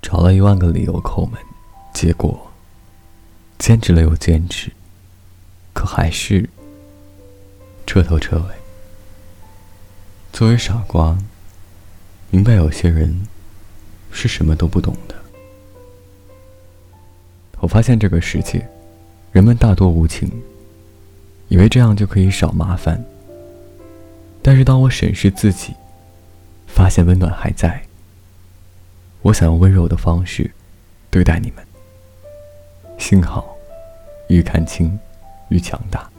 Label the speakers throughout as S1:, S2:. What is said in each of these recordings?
S1: 找了一万个理由抠门，结果坚持了又坚持，可还是彻头彻尾。作为傻瓜，明白有些人是什么都不懂的。我发现这个世界，人们大多无情，以为这样就可以少麻烦。但是当我审视自己，发现温暖还在。我想用温柔的方式对待你们。幸好，愈看清，愈强大。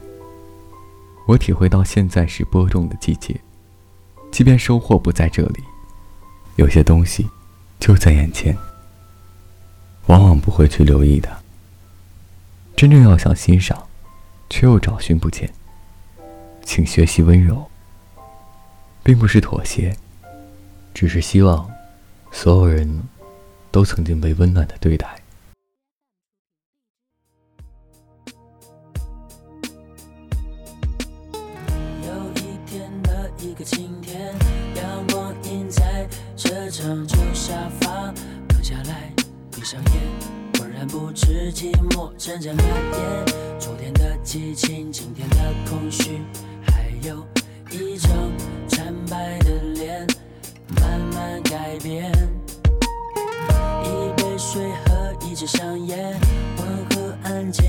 S1: 我体会到现在是播种的季节，即便收获不在这里，有些东西就在眼前，往往不会去留意的。真正要想欣赏，却又找寻不见。请学习温柔，并不是妥协，只是希望。所有人都曾经被温暖的对待。
S2: 有一天的一个晴天，阳光映在这张旧沙发，躺下来，闭上眼，浑然不知寂寞正在蔓延。昨天的激情，今天的空虚，还有一张。慢改变，一杯水和一支香烟，温和安静，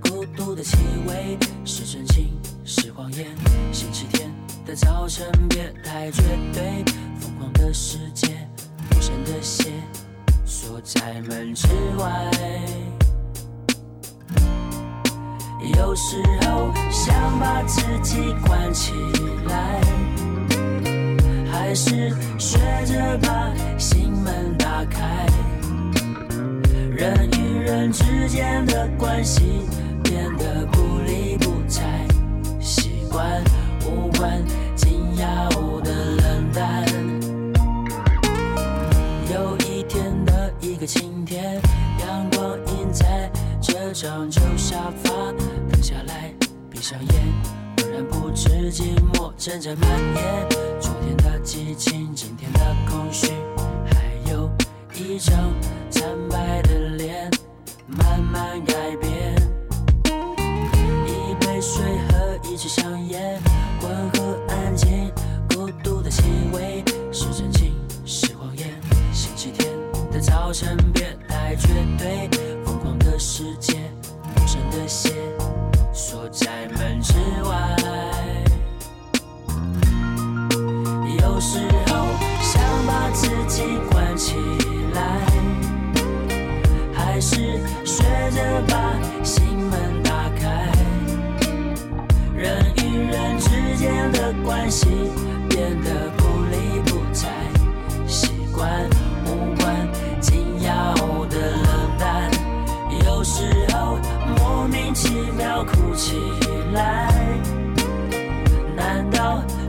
S2: 孤独的气味是真情是谎言。星期天的早晨别太绝对，疯狂的世界，陌生的鞋锁在门之外。有时候想把自己关起来。还是把心门打开，人与人之间的关系变得不理不睬，习惯无关紧要的冷淡。有一天的一个晴天，阳光映在这张旧沙发，躺下来，闭上眼。浑然不知寂寞正在蔓延，昨天激情，今天的空虚，还有一张惨白的脸，慢慢改变。一杯水和一支香烟，温和安静，孤独的气味，是真情是谎言。星期天的早晨别太绝对，疯狂的世界，陌生的鞋锁在门之外。时候想把自己关起来，还是学着把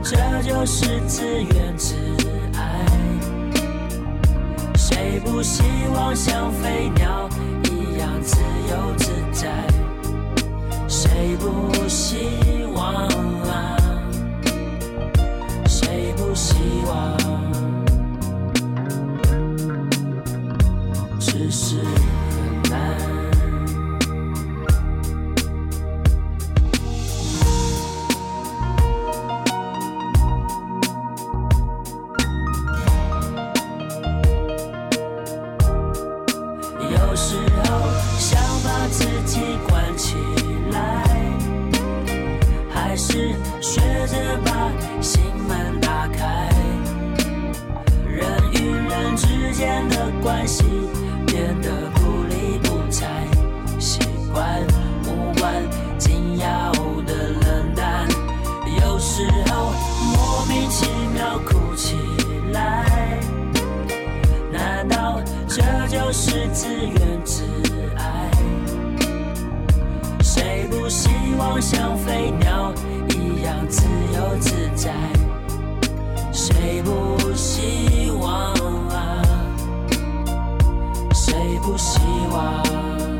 S2: 这就是自怨自艾。谁不希望像飞鸟一样自由自在？谁不希望啊？谁不希望？只是。关系变得不理不睬，习惯无关紧要的冷淡，有时候莫名其妙哭起来。难道这就是自怨自艾？谁不希望像飞鸟一样自由自在？谁不希望？谁不希望。